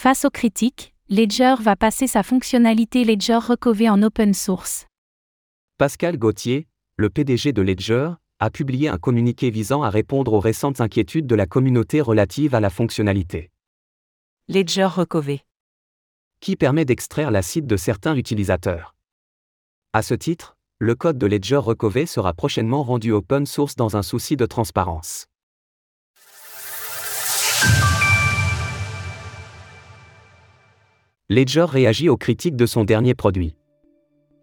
Face aux critiques, Ledger va passer sa fonctionnalité Ledger Recover en open source. Pascal Gauthier, le PDG de Ledger, a publié un communiqué visant à répondre aux récentes inquiétudes de la communauté relatives à la fonctionnalité Ledger Recover, qui permet d'extraire l'acide de certains utilisateurs. À ce titre, le code de Ledger Recover sera prochainement rendu open source dans un souci de transparence. Ledger réagit aux critiques de son dernier produit.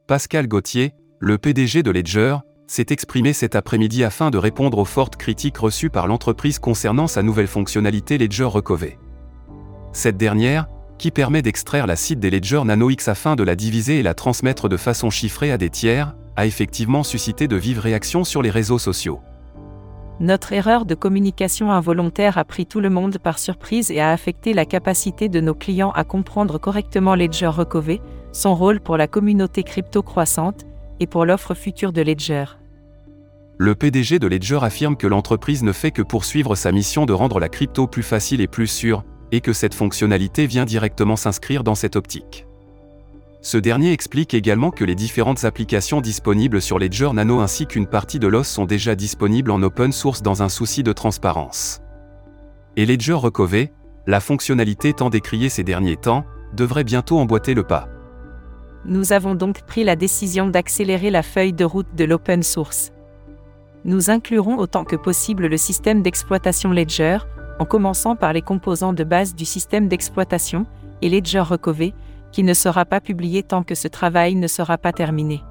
Pascal Gauthier, le PDG de Ledger, s'est exprimé cet après-midi afin de répondre aux fortes critiques reçues par l'entreprise concernant sa nouvelle fonctionnalité Ledger Recover. Cette dernière, qui permet d'extraire l'acide des Ledger Nano X afin de la diviser et la transmettre de façon chiffrée à des tiers, a effectivement suscité de vives réactions sur les réseaux sociaux. Notre erreur de communication involontaire a pris tout le monde par surprise et a affecté la capacité de nos clients à comprendre correctement Ledger Recover, son rôle pour la communauté crypto croissante et pour l'offre future de Ledger. Le PDG de Ledger affirme que l'entreprise ne fait que poursuivre sa mission de rendre la crypto plus facile et plus sûre, et que cette fonctionnalité vient directement s'inscrire dans cette optique. Ce dernier explique également que les différentes applications disponibles sur Ledger Nano ainsi qu'une partie de l'OS sont déjà disponibles en open source dans un souci de transparence. Et Ledger Recover, la fonctionnalité tant décriée ces derniers temps, devrait bientôt emboîter le pas. Nous avons donc pris la décision d'accélérer la feuille de route de l'open source. Nous inclurons autant que possible le système d'exploitation Ledger, en commençant par les composants de base du système d'exploitation, et Ledger Recover, qui ne sera pas publié tant que ce travail ne sera pas terminé.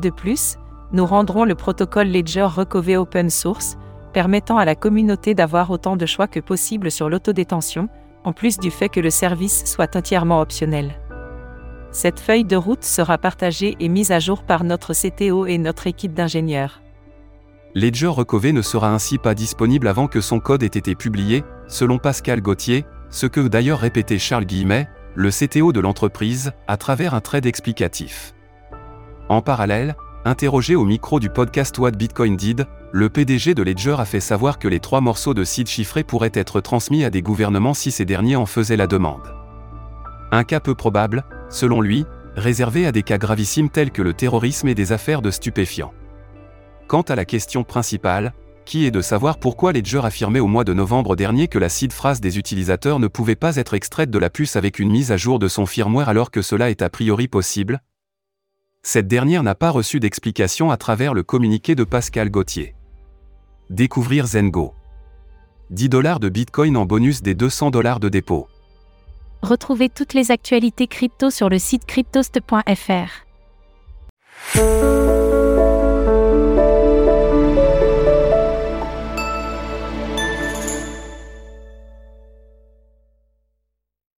De plus, nous rendrons le protocole Ledger Recover Open Source, permettant à la communauté d'avoir autant de choix que possible sur l'autodétention, en plus du fait que le service soit entièrement optionnel. Cette feuille de route sera partagée et mise à jour par notre CTO et notre équipe d'ingénieurs. Ledger Recover ne sera ainsi pas disponible avant que son code ait été publié, selon Pascal Gauthier, ce que d'ailleurs répétait Charles Guillemet, le CTO de l'entreprise, à travers un trade explicatif. En parallèle, interrogé au micro du podcast What Bitcoin Did, le PDG de Ledger a fait savoir que les trois morceaux de seed chiffrés pourraient être transmis à des gouvernements si ces derniers en faisaient la demande. Un cas peu probable, selon lui, réservé à des cas gravissimes tels que le terrorisme et des affaires de stupéfiants. Quant à la question principale, qui est de savoir pourquoi Ledger affirmait au mois de novembre dernier que la seed phrase des utilisateurs ne pouvait pas être extraite de la puce avec une mise à jour de son firmware alors que cela est a priori possible? Cette dernière n'a pas reçu d'explication à travers le communiqué de Pascal Gauthier. Découvrir Zengo. 10 dollars de Bitcoin en bonus des 200 dollars de dépôt. Retrouvez toutes les actualités crypto sur le site cryptost.fr.